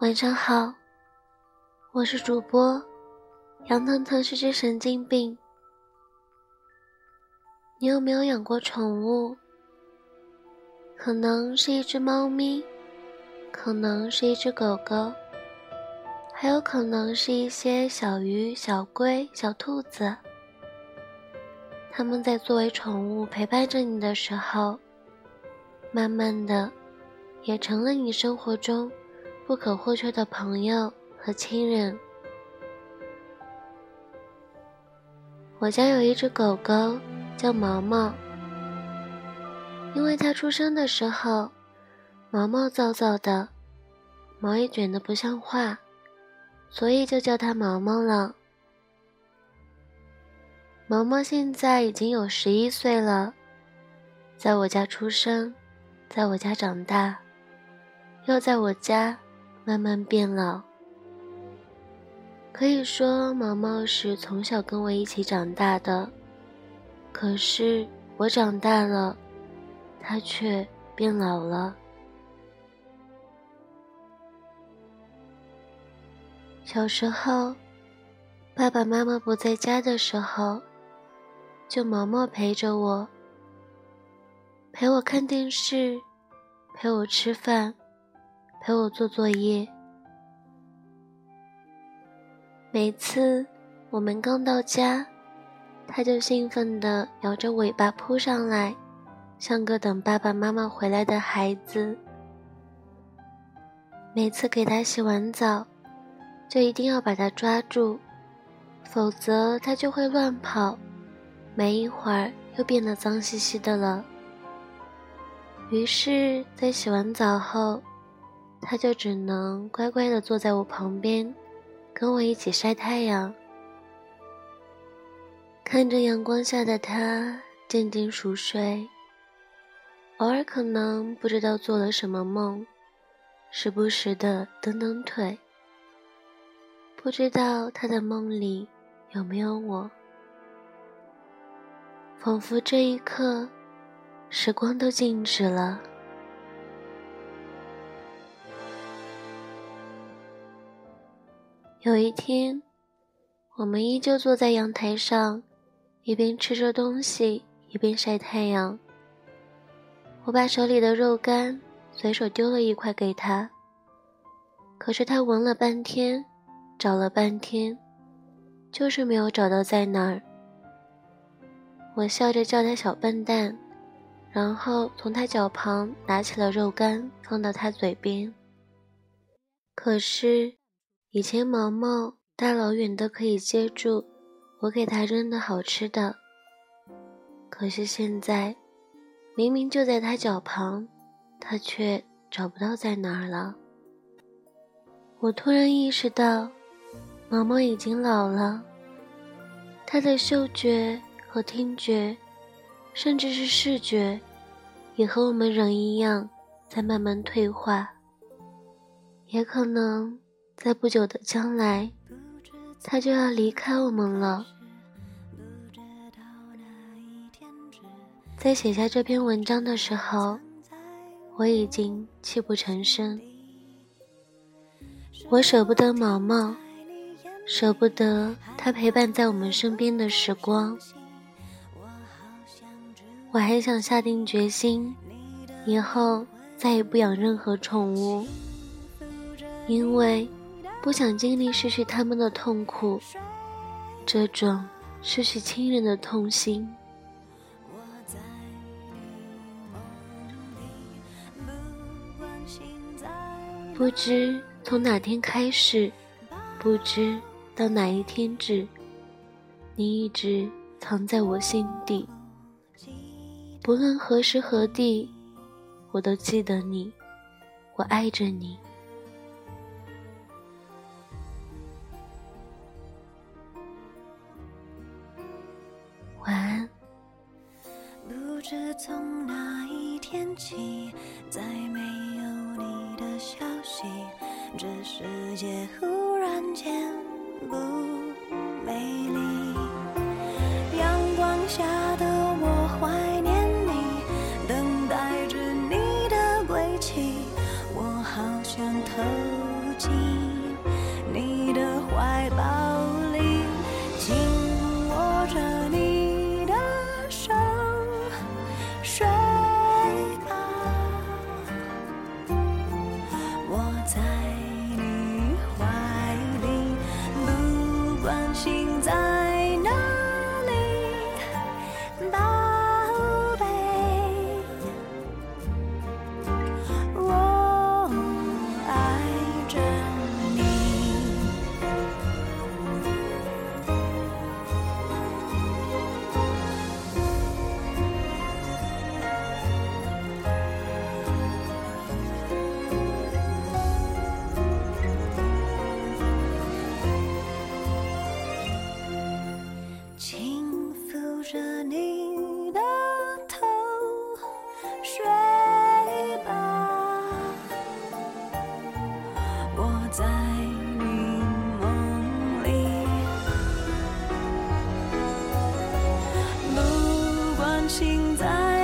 晚上好，我是主播杨腾腾，是只神经病。你有没有养过宠物？可能是一只猫咪，可能是一只狗狗，还有可能是一些小鱼、小龟、小兔子。它们在作为宠物陪伴着你的时候，慢慢的，也成了你生活中不可或缺的朋友和亲人。我家有一只狗狗，叫毛毛。因为它出生的时候，毛毛躁躁的，毛也卷得不像话，所以就叫它毛毛了。毛毛现在已经有十一岁了，在我家出生，在我家长大，又在我家慢慢变老。可以说，毛毛是从小跟我一起长大的。可是我长大了。他却变老了。小时候，爸爸妈妈不在家的时候，就毛毛陪着我，陪我看电视，陪我吃饭，陪我做作业。每次我们刚到家，他就兴奋地摇着尾巴扑上来。像个等爸爸妈妈回来的孩子，每次给他洗完澡，就一定要把他抓住，否则他就会乱跑，没一会儿又变得脏兮兮的了。于是，在洗完澡后，他就只能乖乖地坐在我旁边，跟我一起晒太阳，看着阳光下的他渐渐熟睡。偶尔可能不知道做了什么梦，时不时的蹬蹬腿。不知道他的梦里有没有我，仿佛这一刻，时光都静止了。有一天，我们依旧坐在阳台上，一边吃着东西，一边晒太阳。我把手里的肉干随手丢了一块给他，可是他闻了半天，找了半天，就是没有找到在哪儿。我笑着叫他小笨蛋，然后从他脚旁拿起了肉干放到他嘴边。可是以前毛毛大老远的可以接住我给他扔的好吃的，可是现在。明明就在他脚旁，他却找不到在哪儿了。我突然意识到，毛毛已经老了，他的嗅觉和听觉，甚至是视觉，也和我们人一样在慢慢退化。也可能在不久的将来，他就要离开我们了。在写下这篇文章的时候，我已经泣不成声。我舍不得毛毛，舍不得他陪伴在我们身边的时光。我还想下定决心，以后再也不养任何宠物，因为不想经历失去他们的痛苦，这种失去亲人的痛心。不知从哪天开始，不知到哪一天止，你一直藏在我心底。不论何时何地，我都记得你，我爱着你。从那一天起，再没有你的消息，这世界忽然间心在